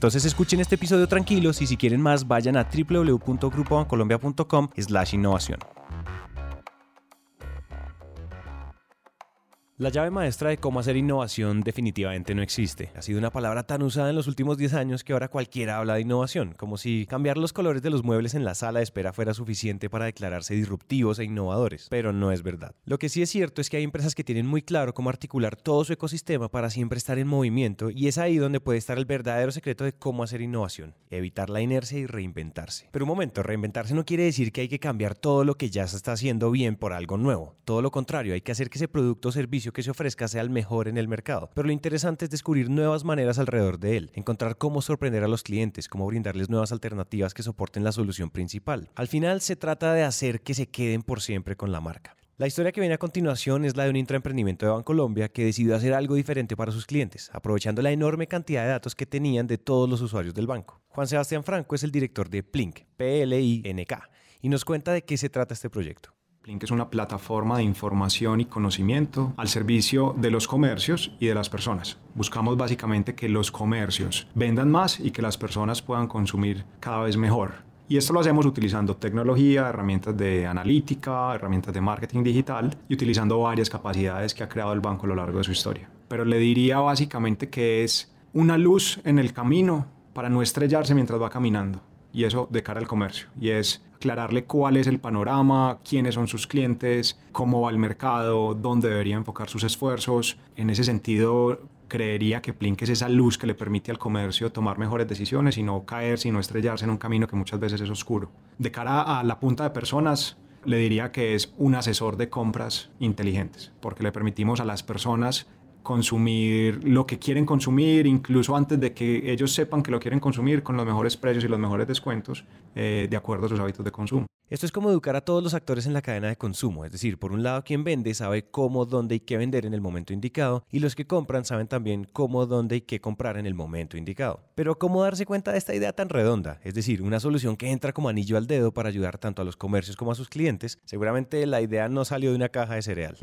Entonces escuchen este episodio tranquilos y si quieren más vayan a www.grupobancolombia.com slash innovación. La llave maestra de cómo hacer innovación definitivamente no existe. Ha sido una palabra tan usada en los últimos 10 años que ahora cualquiera habla de innovación, como si cambiar los colores de los muebles en la sala de espera fuera suficiente para declararse disruptivos e innovadores. Pero no es verdad. Lo que sí es cierto es que hay empresas que tienen muy claro cómo articular todo su ecosistema para siempre estar en movimiento y es ahí donde puede estar el verdadero secreto de cómo hacer innovación, evitar la inercia y reinventarse. Pero un momento, reinventarse no quiere decir que hay que cambiar todo lo que ya se está haciendo bien por algo nuevo. Todo lo contrario, hay que hacer que ese producto o servicio que se ofrezca sea el mejor en el mercado. Pero lo interesante es descubrir nuevas maneras alrededor de él, encontrar cómo sorprender a los clientes, cómo brindarles nuevas alternativas que soporten la solución principal. Al final se trata de hacer que se queden por siempre con la marca. La historia que viene a continuación es la de un intraemprendimiento de Bancolombia que decidió hacer algo diferente para sus clientes, aprovechando la enorme cantidad de datos que tenían de todos los usuarios del banco. Juan Sebastián Franco es el director de Plink, P-L-I-N-K, y nos cuenta de qué se trata este proyecto. Plink es una plataforma de información y conocimiento al servicio de los comercios y de las personas. Buscamos básicamente que los comercios vendan más y que las personas puedan consumir cada vez mejor. Y esto lo hacemos utilizando tecnología, herramientas de analítica, herramientas de marketing digital y utilizando varias capacidades que ha creado el banco a lo largo de su historia. Pero le diría básicamente que es una luz en el camino para no estrellarse mientras va caminando y eso de cara al comercio. Y es aclararle cuál es el panorama, quiénes son sus clientes, cómo va el mercado, dónde debería enfocar sus esfuerzos. En ese sentido, creería que Plink es esa luz que le permite al comercio tomar mejores decisiones y no caerse y no estrellarse en un camino que muchas veces es oscuro. De cara a la punta de personas, le diría que es un asesor de compras inteligentes, porque le permitimos a las personas consumir lo que quieren consumir, incluso antes de que ellos sepan que lo quieren consumir con los mejores precios y los mejores descuentos, eh, de acuerdo a sus hábitos de consumo. Esto es como educar a todos los actores en la cadena de consumo, es decir, por un lado quien vende sabe cómo, dónde y qué vender en el momento indicado, y los que compran saben también cómo, dónde y qué comprar en el momento indicado. Pero ¿cómo darse cuenta de esta idea tan redonda? Es decir, una solución que entra como anillo al dedo para ayudar tanto a los comercios como a sus clientes. Seguramente la idea no salió de una caja de cereal.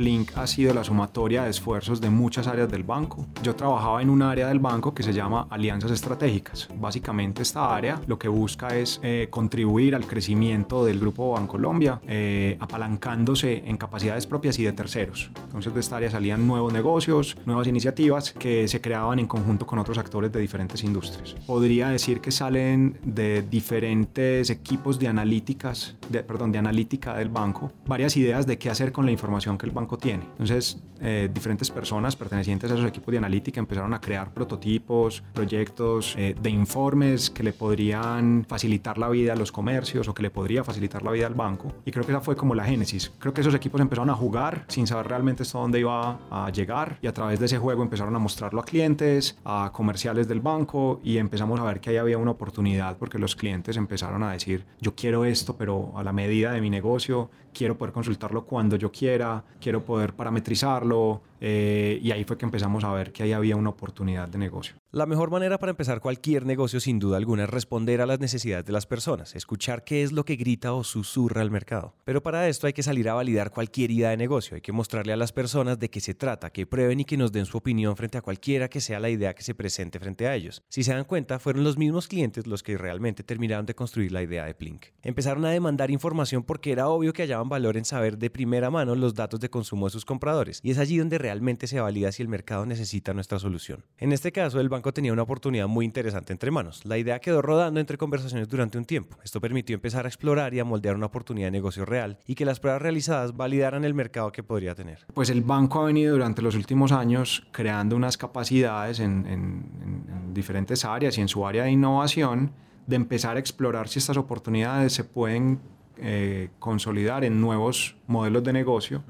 Link ha sido la sumatoria de esfuerzos de muchas áreas del banco. Yo trabajaba en un área del banco que se llama alianzas estratégicas. Básicamente esta área lo que busca es eh, contribuir al crecimiento del Grupo Bancolombia, eh, apalancándose en capacidades propias y de terceros. Entonces de esta área salían nuevos negocios, nuevas iniciativas que se creaban en conjunto con otros actores de diferentes industrias. Podría decir que salen de diferentes equipos de analíticas, de, perdón, de analítica del banco, varias ideas de qué hacer con la información que el banco tiene. Entonces, eh, diferentes personas pertenecientes a esos equipos de analítica empezaron a crear prototipos, proyectos eh, de informes que le podrían facilitar la vida a los comercios o que le podría facilitar la vida al banco. Y creo que esa fue como la génesis. Creo que esos equipos empezaron a jugar sin saber realmente hasta dónde iba a llegar y a través de ese juego empezaron a mostrarlo a clientes, a comerciales del banco y empezamos a ver que ahí había una oportunidad porque los clientes empezaron a decir, yo quiero esto, pero a la medida de mi negocio, quiero poder consultarlo cuando yo quiera, quiero poder parametrizarlo, eh, y ahí fue que empezamos a ver que ahí había una oportunidad de negocio. La mejor manera para empezar cualquier negocio sin duda alguna es responder a las necesidades de las personas, escuchar qué es lo que grita o susurra al mercado. Pero para esto hay que salir a validar cualquier idea de negocio, hay que mostrarle a las personas de qué se trata, que prueben y que nos den su opinión frente a cualquiera que sea la idea que se presente frente a ellos. Si se dan cuenta, fueron los mismos clientes los que realmente terminaron de construir la idea de Plink. Empezaron a demandar información porque era obvio que hallaban valor en saber de primera mano los datos de consumo de sus compradores, y es allí donde realmente se valida si el mercado necesita nuestra solución. En este caso, el banco tenía una oportunidad muy interesante entre manos. La idea quedó rodando entre conversaciones durante un tiempo. Esto permitió empezar a explorar y a moldear una oportunidad de negocio real y que las pruebas realizadas validaran el mercado que podría tener. Pues el banco ha venido durante los últimos años creando unas capacidades en, en diferentes áreas y en su área de innovación de empezar a explorar si estas oportunidades se pueden eh, consolidar en nuevos modelos de negocio,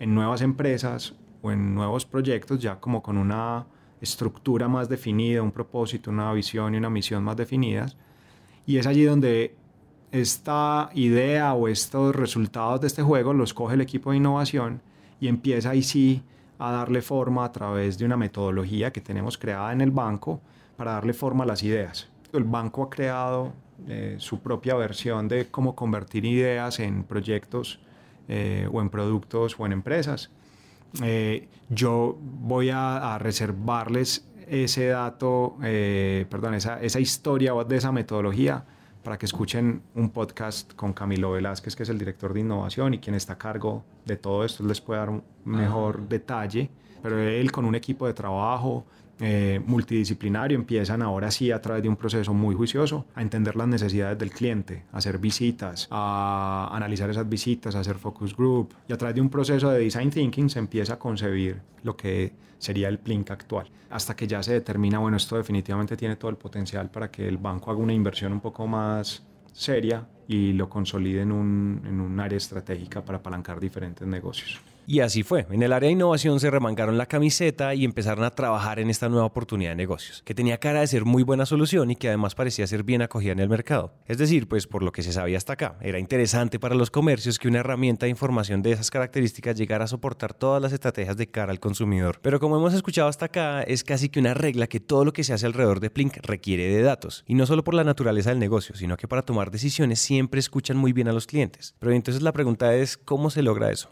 en nuevas empresas o en nuevos proyectos, ya como con una estructura más definida, un propósito, una visión y una misión más definidas. Y es allí donde esta idea o estos resultados de este juego los coge el equipo de innovación y empieza ahí sí a darle forma a través de una metodología que tenemos creada en el banco para darle forma a las ideas. El banco ha creado eh, su propia versión de cómo convertir ideas en proyectos eh, o en productos o en empresas. Eh, yo voy a, reservarles ese dato, perdón, esa, esa historia de esa metodología para que escuchen un podcast con Camilo Velázquez, que es el director de innovación y quien está a cargo de todo esto, les puede dar un mejor detalle, pero él con un equipo de trabajo eh, multidisciplinario empiezan ahora sí a través de un proceso muy juicioso a entender las necesidades del cliente, a hacer visitas, a analizar esas visitas, a hacer focus group y a través de un proceso de design thinking se empieza a concebir lo que sería el Plink actual. Hasta que ya se determina, bueno, esto definitivamente tiene todo el potencial para que el banco haga una inversión un poco más seria y lo consolide en un, en un área estratégica para apalancar diferentes negocios. Y así fue. En el área de innovación se remangaron la camiseta y empezaron a trabajar en esta nueva oportunidad de negocios, que tenía cara de ser muy buena solución y que además parecía ser bien acogida en el mercado. Es decir, pues por lo que se sabía hasta acá, era interesante para los comercios que una herramienta de información de esas características llegara a soportar todas las estrategias de cara al consumidor. Pero como hemos escuchado hasta acá, es casi que una regla que todo lo que se hace alrededor de Plink requiere de datos. Y no solo por la naturaleza del negocio, sino que para tomar decisiones siempre escuchan muy bien a los clientes. Pero entonces la pregunta es, ¿cómo se logra eso?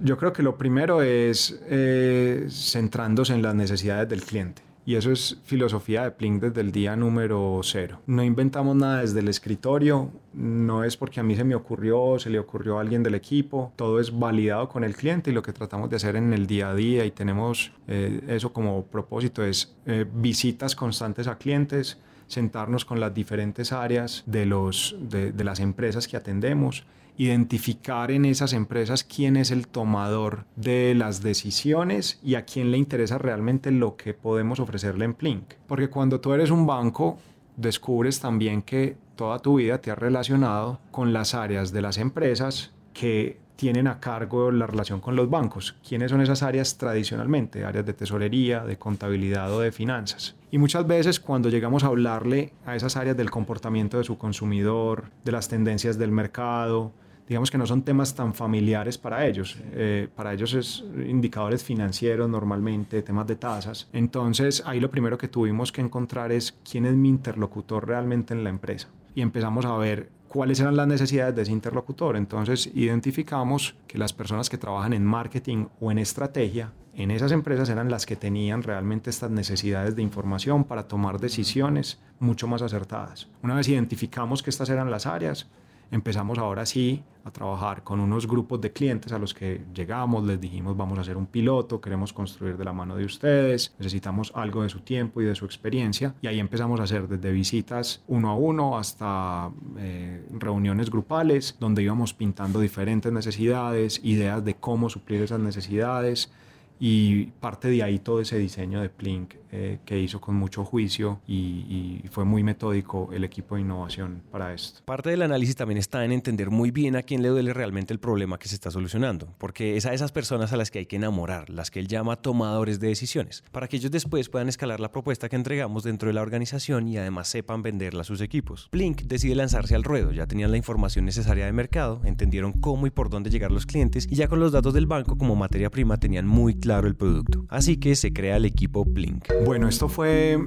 Yo creo que lo primero es eh, centrándose en las necesidades del cliente. Y eso es filosofía de Plink desde el día número cero. No inventamos nada desde el escritorio, no es porque a mí se me ocurrió, se le ocurrió a alguien del equipo, todo es validado con el cliente y lo que tratamos de hacer en el día a día y tenemos eh, eso como propósito es eh, visitas constantes a clientes, sentarnos con las diferentes áreas de, los, de, de las empresas que atendemos identificar en esas empresas quién es el tomador de las decisiones y a quién le interesa realmente lo que podemos ofrecerle en Plink. Porque cuando tú eres un banco, descubres también que toda tu vida te has relacionado con las áreas de las empresas que tienen a cargo la relación con los bancos. ¿Quiénes son esas áreas tradicionalmente? Áreas de tesorería, de contabilidad o de finanzas. Y muchas veces cuando llegamos a hablarle a esas áreas del comportamiento de su consumidor, de las tendencias del mercado, digamos que no son temas tan familiares para ellos. Eh, para ellos es indicadores financieros normalmente, temas de tasas. Entonces ahí lo primero que tuvimos que encontrar es quién es mi interlocutor realmente en la empresa. Y empezamos a ver cuáles eran las necesidades de ese interlocutor. Entonces identificamos que las personas que trabajan en marketing o en estrategia en esas empresas eran las que tenían realmente estas necesidades de información para tomar decisiones mucho más acertadas. Una vez identificamos que estas eran las áreas, empezamos ahora sí a trabajar con unos grupos de clientes a los que llegamos, les dijimos vamos a hacer un piloto, queremos construir de la mano de ustedes, necesitamos algo de su tiempo y de su experiencia y ahí empezamos a hacer desde visitas uno a uno hasta eh, reuniones grupales donde íbamos pintando diferentes necesidades, ideas de cómo suplir esas necesidades y parte de ahí todo ese diseño de Plink eh, que hizo con mucho juicio y, fue muy metódico el equipo de innovación para esto. Parte del análisis también está en entender muy bien a quién le duele realmente el problema que se está solucionando, porque es a esas personas a las que hay que enamorar, las que él llama tomadores de decisiones, para que ellos después puedan escalar la propuesta que entregamos dentro de la organización y además sepan venderla a sus equipos. Plink decide lanzarse al ruedo, ya tenían la información necesaria de mercado, entendieron cómo y por dónde llegar los clientes y ya con los datos del banco como materia prima tenían muy claro el producto. Así que se crea el equipo Plink. Bueno, esto fue,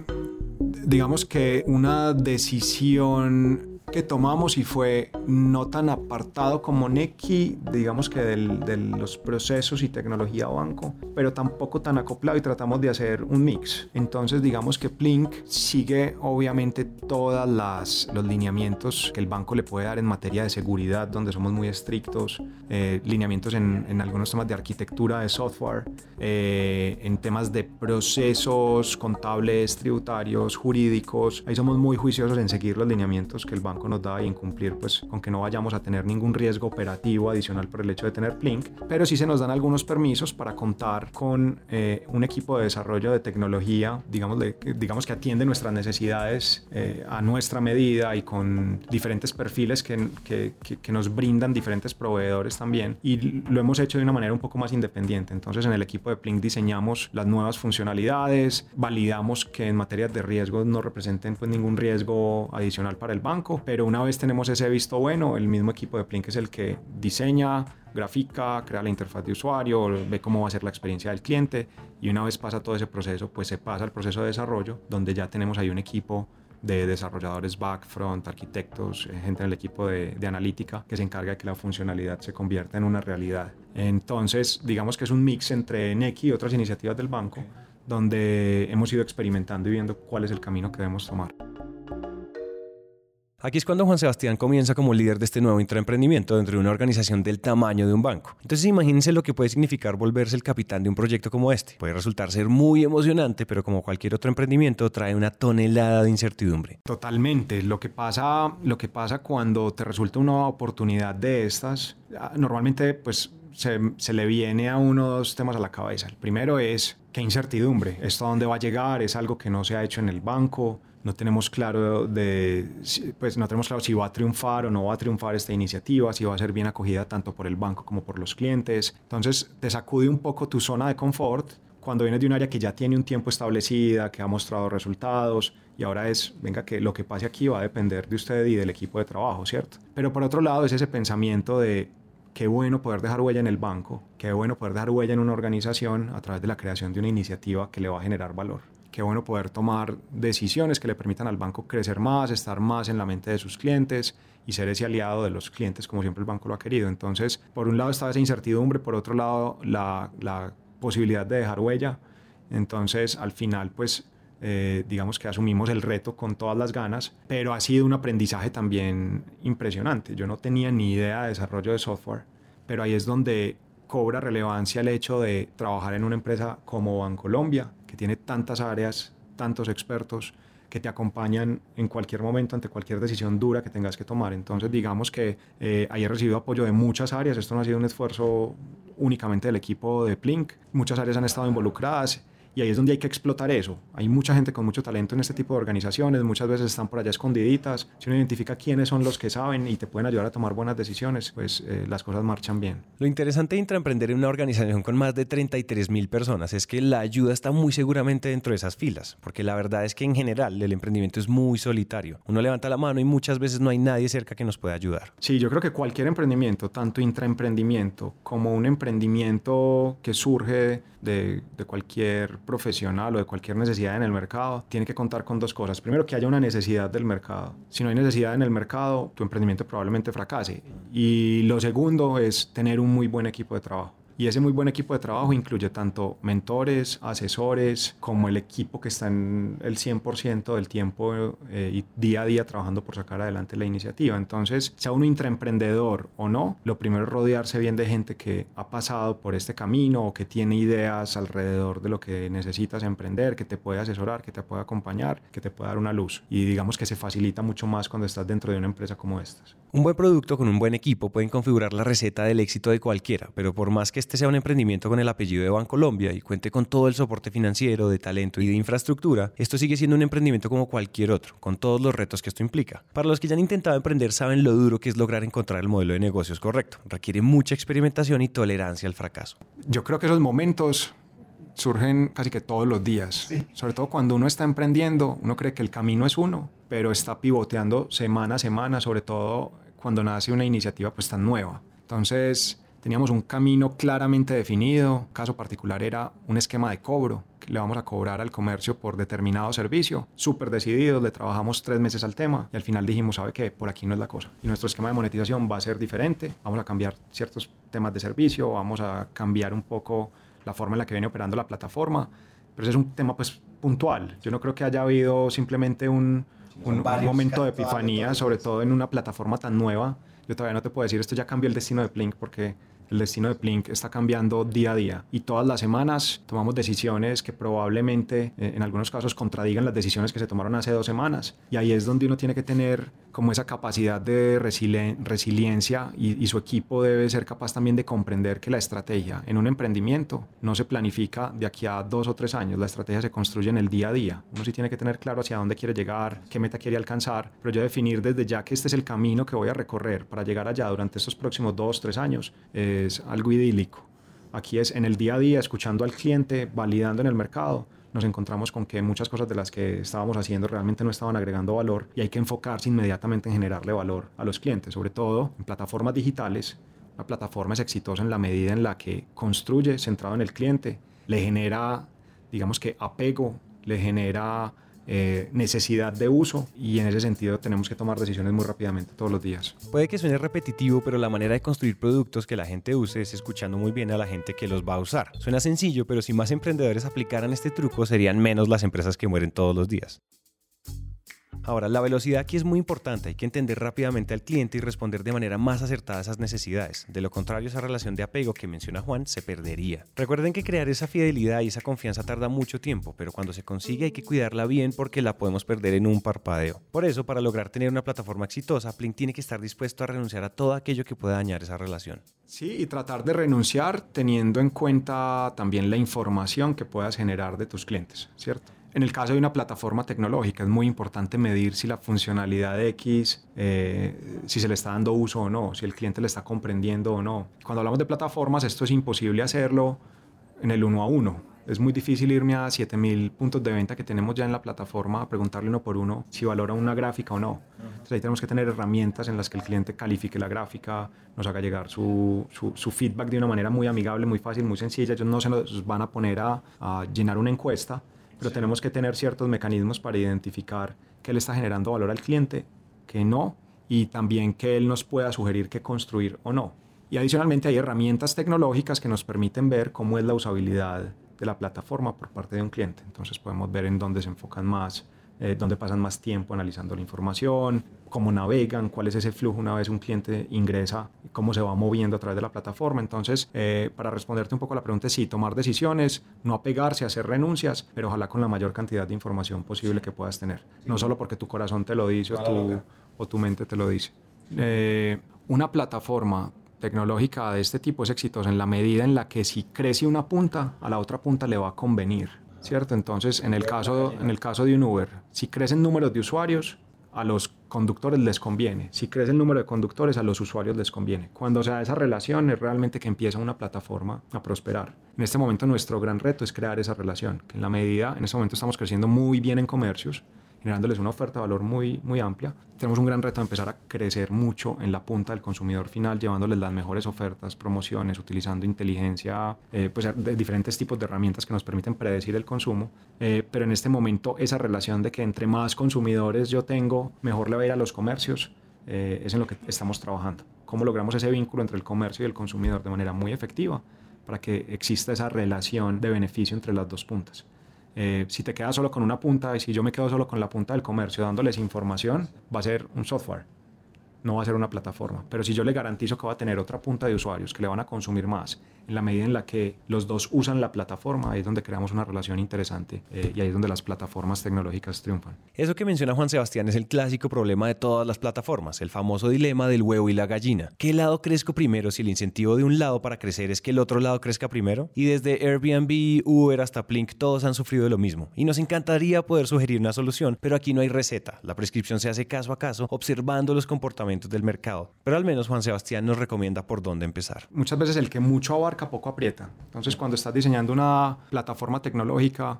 digamos que una decisión que tomamos y fue no tan apartado como Neki, digamos que de los procesos y tecnología banco, pero tampoco tan acoplado y tratamos de hacer un mix. Entonces digamos que Plink sigue obviamente todos los lineamientos que el banco le puede dar en materia de seguridad, donde somos muy estrictos, eh, lineamientos en, en, algunos temas de arquitectura de software, eh, en temas de procesos contables, tributarios, jurídicos, ahí somos muy juiciosos en seguir los lineamientos que el banco nos da y en cumplir pues, con aunque no vayamos a tener ningún riesgo operativo adicional por el hecho de tener Plink, pero sí se nos dan algunos permisos para contar con eh, un equipo de desarrollo de tecnología, digamos, digamos que atiende nuestras necesidades eh, a nuestra medida y con diferentes perfiles que, que, que, nos brindan diferentes proveedores también y lo hemos hecho de una manera un poco más independiente. Entonces en el equipo de Plink diseñamos las nuevas funcionalidades, validamos que en materia de riesgo no representen pues ningún riesgo adicional para el banco, pero una vez tenemos ese visto bueno, el mismo equipo de Plink es el que diseña, grafica, crea la interfaz de usuario, ve cómo va a ser la experiencia del cliente y una vez pasa todo ese proceso, pues se pasa al proceso de desarrollo donde ya tenemos ahí un equipo de desarrolladores back, front, arquitectos, eh, gente en el equipo de, de, analítica que se encarga de que la funcionalidad se convierta en una realidad. Entonces, digamos que es un mix entre Neki y otras iniciativas del banco, donde hemos ido experimentando y viendo cuál es el camino que debemos tomar. Aquí es cuando Juan Sebastián comienza como líder de este nuevo intraemprendimiento dentro de una organización del tamaño de un banco. Entonces imagínense lo que puede significar volverse el capitán de un proyecto como este. Puede resultar ser muy emocionante, pero como cualquier otro emprendimiento trae una tonelada de incertidumbre. Totalmente. Lo que pasa, lo que pasa cuando te resulta una oportunidad de estas, ah, normalmente pues se, se, le viene a uno dos temas a la cabeza. El primero es qué incertidumbre, esto a dónde va a llegar, es algo que no se ha hecho en el banco, no tenemos claro de, pues no tenemos claro si va a triunfar o no va a triunfar esta iniciativa, si va a ser bien acogida tanto por el banco como por los clientes. Entonces te sacude un poco tu zona de confort cuando vienes de un área que ya tiene un tiempo establecida, que ha mostrado resultados y ahora es, venga, que lo que pase aquí va a depender de usted y del equipo de trabajo, ¿cierto? Pero por otro lado es ese pensamiento de qué bueno poder dejar huella en el banco, qué bueno poder dejar huella en una organización a través de la creación de una iniciativa que le va a generar valor qué bueno poder tomar decisiones que le permitan al banco crecer más, estar más en la mente de sus clientes y ser ese aliado de los clientes como siempre el banco lo ha querido. Entonces, por un lado está esa incertidumbre, por otro lado la, la posibilidad de dejar huella. Entonces, al final, pues, eh, digamos que asumimos el reto con todas las ganas, pero ha sido un aprendizaje también impresionante. Yo no tenía ni idea de desarrollo de software, pero ahí es donde cobra relevancia el hecho de trabajar en una empresa como Bancolombia, que tiene tantas áreas, tantos expertos que te acompañan en cualquier momento ante cualquier decisión dura que tengas que tomar. Entonces, digamos que eh, ahí he recibido apoyo de muchas áreas. Esto no ha sido un esfuerzo únicamente del equipo de Plink. Muchas áreas han estado involucradas y ahí es donde hay que explotar eso. Hay mucha gente con mucho talento en este tipo de organizaciones, muchas veces están por allá escondiditas. Si uno identifica quiénes son los que saben y te pueden ayudar a tomar buenas decisiones, pues eh, las cosas marchan bien. Lo interesante de intraemprender en una organización con más de 33 mil personas es que la ayuda está muy seguramente dentro de esas filas, porque la verdad es que en general el emprendimiento es muy solitario. Uno levanta la mano y muchas veces no hay nadie cerca que nos pueda ayudar. Sí, yo creo que cualquier emprendimiento, tanto intraemprendimiento como un emprendimiento que surge de, de cualquier profesional o de cualquier necesidad en el mercado, tiene que contar con dos cosas. Primero, que haya una necesidad del mercado. Si no hay necesidad en el mercado, tu emprendimiento probablemente fracase. Y lo segundo es tener un muy buen equipo de trabajo. Y ese muy buen equipo de trabajo incluye tanto mentores, asesores, como el equipo que está en el 100% del tiempo eh, y día a día trabajando por sacar adelante la iniciativa. Entonces, sea uno intraemprendedor o no, lo primero es rodearse bien de gente que ha pasado por este camino o que tiene ideas alrededor de lo que necesitas emprender, que te puede asesorar, que te puede acompañar, que te puede dar una luz. Y digamos que se facilita mucho más cuando estás dentro de una empresa como estas. Un buen producto con un buen equipo pueden configurar la receta del éxito de cualquiera, pero por más que este sea un emprendimiento con el apellido de Bancolombia y cuente con todo el soporte financiero, de talento y de infraestructura, esto sigue siendo un emprendimiento como cualquier otro, con todos los retos que esto implica. Para los que ya han intentado emprender saben lo duro que es lograr encontrar el modelo de negocios correcto. Requiere mucha experimentación y tolerancia al fracaso. Yo creo que esos momentos surgen casi que todos los días. Sobre todo cuando uno está emprendiendo, uno cree que el camino es uno, pero está pivoteando semana a semana, sobre todo cuando nace una iniciativa pues tan nueva. Entonces, teníamos un camino claramente definido. Caso particular era un esquema de cobro que le vamos a cobrar al comercio por determinado servicio. Súper decididos, le trabajamos tres meses al tema y al final dijimos, ¿sabe qué? Por aquí no es la cosa. Y nuestro esquema de monetización va a ser diferente. Vamos a cambiar ciertos temas de servicio, vamos a cambiar un poco la forma en la que viene operando la plataforma. Pero ese es un tema pues puntual. Yo no creo que haya habido simplemente un, un, momento de epifanía, sobre todo en una plataforma tan nueva. Yo todavía no te puedo decir esto ya cambió el destino de Plink porque El destino de Plink está cambiando día a día y todas las semanas tomamos decisiones que probablemente eh, en algunos casos contradigan las decisiones que se tomaron hace dos semanas. Y ahí es donde uno tiene que tener como esa capacidad de resiliencia y, y su equipo debe ser capaz también de comprender que la estrategia en un emprendimiento no se planifica de aquí a dos o tres años, la estrategia se construye en el día a día. Uno sí tiene que tener claro hacia dónde quiere llegar, qué meta quiere alcanzar, pero yo definir desde ya que este es el camino que voy a recorrer para llegar allá durante estos próximos dos, tres años es algo idílico. Aquí es en el día a día, escuchando al cliente, validando en el mercado, nos encontramos con que muchas cosas de las que estábamos haciendo realmente no estaban agregando valor y hay que enfocarse inmediatamente en generarle valor a los clientes, sobre todo en plataformas digitales. Una plataforma es exitosa en la medida en la que construye centrado en el cliente, le genera, digamos que, apego, le genera eh, necesidad de uso y en ese sentido tenemos que tomar decisiones muy rápidamente todos los días. Puede que suene repetitivo, pero la manera de construir productos que la gente use es escuchando muy bien a la gente que los va a usar. Suena sencillo, pero si más emprendedores aplicaran este truco serían menos las empresas que mueren todos los días. Ahora, la velocidad aquí es muy importante, hay que entender rápidamente al cliente y responder de manera más acertada a esas necesidades. De lo contrario, esa relación de apego que menciona Juan se perdería. Recuerden que crear esa fidelidad y esa confianza tarda mucho tiempo, pero cuando se consigue hay que cuidarla bien porque la podemos perder en un parpadeo. Por eso, para lograr tener una plataforma exitosa, Plink tiene que estar dispuesto a renunciar a todo aquello que pueda dañar esa relación. Sí, y tratar de renunciar teniendo en cuenta también la información que puedas generar de tus clientes, ¿cierto? En el caso de una plataforma tecnológica es muy importante medir si la funcionalidad de X, eh, si se le está dando uso o no, si el cliente le está comprendiendo o no. Cuando hablamos de plataformas, esto es imposible hacerlo en el uno a uno. Es muy difícil irme a 7000 puntos de venta que tenemos ya en la plataforma a preguntarle uno por uno si valora una gráfica o no. Entonces ahí tenemos que tener herramientas en las que el cliente califique la gráfica, nos haga llegar su, su, feedback de una manera muy amigable, muy fácil, muy sencilla. Ellos no se nos van a poner a, a llenar una encuesta, pero tenemos que tener ciertos mecanismos para identificar que él está generando valor al cliente, que no, y también que él nos pueda sugerir qué construir o no. Y adicionalmente hay herramientas tecnológicas que nos permiten ver cómo es la usabilidad de la plataforma por parte de un cliente. Entonces podemos ver en dónde se enfocan más, eh, dónde pasan más tiempo analizando la información, cómo navegan, cuál es ese flujo una vez un cliente ingresa, cómo se va moviendo a través de la plataforma. Entonces, eh, para responderte un poco a la pregunta, sí, tomar decisiones, no apegarse, a hacer renuncias, pero ojalá con la mayor cantidad de información posible que puedas tener. No solo porque tu corazón te lo dice o, tu, o tu mente te lo dice. Eh, una plataforma tecnológica de este tipo es exitosa en la medida en la que si crece una punta, a la otra punta le va a convenir. ¿Cierto? Entonces, en el, caso, en el caso de un Uber, si crecen números de usuarios, a los conductores les conviene. Si crece el número de conductores, a los usuarios les conviene. Cuando se da esa relación es realmente que empieza una plataforma a prosperar. En este momento nuestro gran reto es crear esa relación, que en la medida, en este momento estamos creciendo muy bien en comercios, generándoles una oferta de valor muy, muy amplia. Tenemos un gran reto de empezar a crecer mucho en la punta del consumidor final, llevándoles las mejores ofertas, promociones, utilizando inteligencia, eh, pues de diferentes tipos de herramientas que nos permiten predecir el consumo. Eh, pero en este momento esa relación de que entre más consumidores yo tengo, mejor le va a ir a los comercios, eh, es en lo que estamos trabajando. ¿Cómo logramos ese vínculo entre el comercio y el consumidor de manera muy efectiva para que exista esa relación de beneficio entre las dos puntas? Eh, si te quedas solo con una punta y si yo me quedo solo con la punta del comercio dándoles información, va a ser un software, no va a ser una plataforma. Pero si yo le garantizo que va a tener otra punta de usuarios que le van a consumir más en la medida en la que los dos usan la plataforma, ahí es donde creamos una relación interesante eh, y ahí es donde las plataformas tecnológicas triunfan. Eso que menciona Juan Sebastián es el clásico problema de todas las plataformas, el famoso dilema del huevo y la gallina. ¿Qué lado crezco primero si el incentivo de un lado para crecer es que el otro lado crezca primero? Y desde Airbnb, Uber hasta Plink todos han sufrido de lo mismo. Y nos encantaría poder sugerir una solución, pero aquí no hay receta. La prescripción se hace caso a caso observando los comportamientos del mercado. Pero al menos Juan Sebastián nos recomienda por dónde empezar. Muchas veces el que mucho abarca poco aprieta. Entonces, cuando estás diseñando una plataforma tecnológica,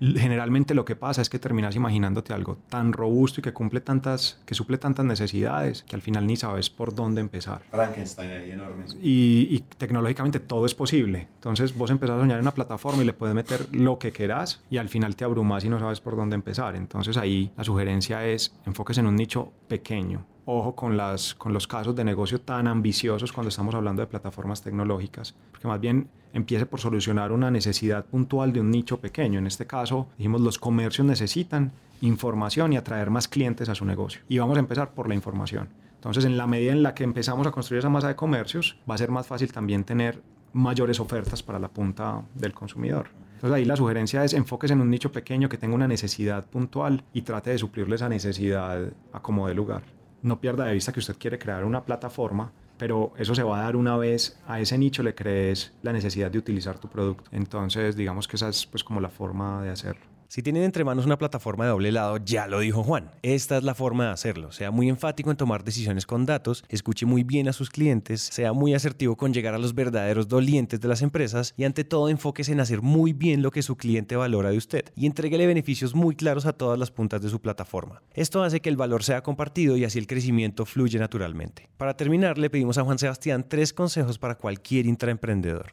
generalmente lo que pasa es que terminas imaginándote algo tan robusto y que cumple tantas, que suple tantas necesidades que al final ni sabes por dónde empezar. Frankenstein ahí enorme. Y, y, tecnológicamente todo es posible. Entonces vos empezás a soñar en una plataforma y le puedes meter lo que quieras y al final te abrumas y no sabes por dónde empezar. Entonces ahí la sugerencia es enfoques en un nicho pequeño ojo con, los casos de negocio tan ambiciosos cuando estamos hablando de plataformas tecnológicas, porque más bien empiece por solucionar una necesidad puntual de un nicho pequeño. En este caso, dijimos, los comercios necesitan información y atraer más clientes a su negocio. Y vamos a empezar por la información. Entonces, en la medida en la que empezamos a construir esa masa de comercios, va a ser más fácil también tener mayores ofertas para la punta del consumidor. Entonces ahí la sugerencia es enfóquese en un nicho pequeño que tenga una necesidad puntual y trate de suplirle esa necesidad a como de lugar. No pierda de vista que usted quiere crear una plataforma, pero eso se va a dar una vez a ese nicho le crees la necesidad de utilizar tu producto. Entonces digamos que esa es pues como la forma de hacerlo. Si tienen entre manos una plataforma de doble lado, ya lo dijo Juan. Esta es la forma de hacerlo. Sea muy enfático en tomar decisiones con datos, escuche muy bien a sus clientes, sea muy asertivo con llegar a los verdaderos dolientes de las empresas y ante todo enfóquese en hacer muy bien lo que su cliente valora de usted y entreguele beneficios muy claros a todas las puntas de su plataforma. Esto hace que el valor sea compartido y así el crecimiento fluye naturalmente. Para terminar, le pedimos a Juan Sebastián tres consejos para cualquier intraemprendedor.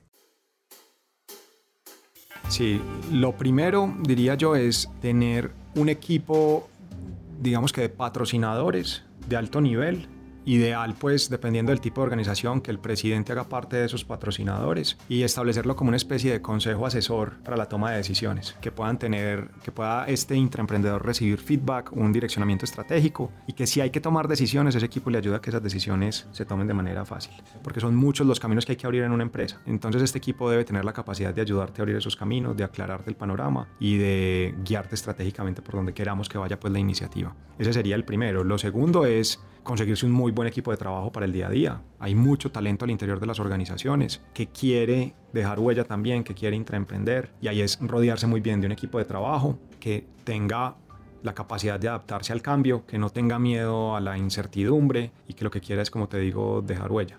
Sí, lo primero diría yo es tener un equipo, digamos que de patrocinadores de alto nivel Ideal, pues, dependiendo del tipo de organización, que el presidente haga parte de esos patrocinadores y establecerlo como una especie de consejo asesor para la toma de decisiones, que puedan tener, que pueda este intraemprendedor recibir feedback, un direccionamiento estratégico y que si hay que tomar decisiones, ese equipo le ayuda a que esas decisiones se tomen de manera fácil, porque son muchos los caminos que hay que abrir en una empresa. Entonces, este equipo debe tener la capacidad de ayudarte a abrir esos caminos, de aclararte el panorama y de guiarte estratégicamente por donde queramos que vaya pues la iniciativa. Ese sería el primero. Lo segundo es conseguirse un muy buen equipo de trabajo para el día a día. Hay mucho talento al interior de las organizaciones que quiere dejar huella también, que quiere intraemprender y ahí es rodearse muy bien de un equipo de trabajo que tenga la capacidad de adaptarse al cambio, que no tenga miedo a la incertidumbre y que lo que quiera es, como te digo, dejar huella.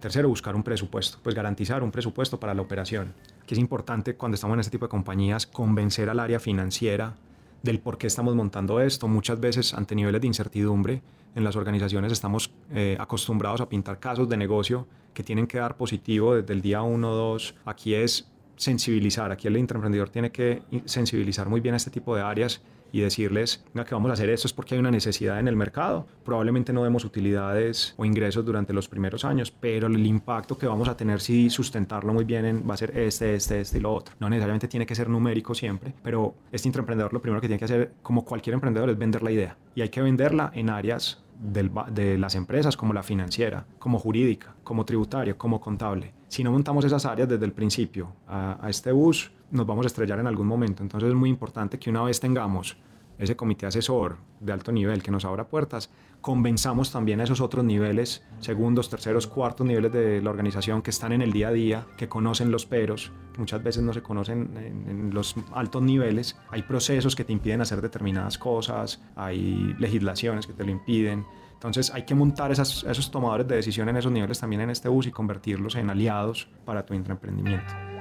Tercero, buscar un presupuesto, pues garantizar un presupuesto para la operación, que es importante cuando estamos en este tipo de compañías convencer al área financiera del por qué estamos montando esto. Muchas veces ante niveles de incertidumbre en las organizaciones estamos eh, acostumbrados a pintar casos de negocio que tienen que dar positivo desde el día 1 o 2. Aquí es sensibilizar, aquí el intraemprendedor tiene que sensibilizar muy bien a este tipo de áreas y decirles que vamos a hacer esto es porque hay una necesidad en el mercado. Probablemente no demos utilidades o ingresos durante los primeros años, pero el impacto que vamos a tener si sustentarlo muy bien va a ser este, este, este y lo otro. No necesariamente tiene que ser numérico siempre, pero este intraemprendedor lo primero que tiene que hacer, como cualquier emprendedor, es vender la idea. Y hay que venderla en áreas de las empresas como la financiera, como jurídica, como tributaria, como contable. Si no montamos esas áreas desde el principio a, a este bus, nos vamos a estrellar en algún momento. Entonces es muy importante que una vez tengamos ese comité asesor de alto nivel que nos abra puertas, convenzamos también a esos otros niveles, segundos, terceros, cuartos niveles de la organización que están en el día a día, que conocen los peros, muchas veces no se conocen en, los altos niveles. Hay procesos que te impiden hacer determinadas cosas, hay legislaciones que te lo impiden. Entonces hay que montar esos tomadores de decisión en esos niveles también en este bus y convertirlos en aliados para tu intraemprendimiento.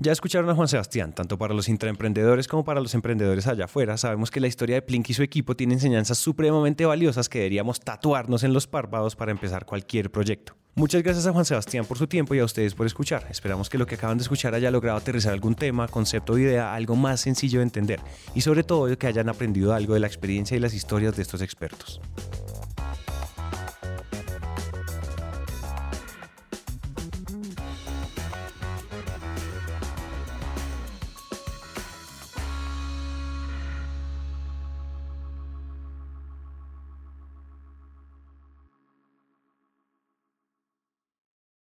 Ya escucharon a Juan Sebastián, tanto para los intraemprendedores como para los emprendedores allá afuera. Sabemos que la historia de Plink y su equipo tiene enseñanzas supremamente valiosas que deberíamos tatuarnos en los párpados para empezar cualquier proyecto. Muchas gracias a Juan Sebastián por su tiempo y a ustedes por escuchar. Esperamos que lo que acaban de escuchar haya logrado aterrizar algún tema, concepto o idea, algo más sencillo de entender y sobre todo que hayan aprendido algo de la experiencia y las historias de estos expertos.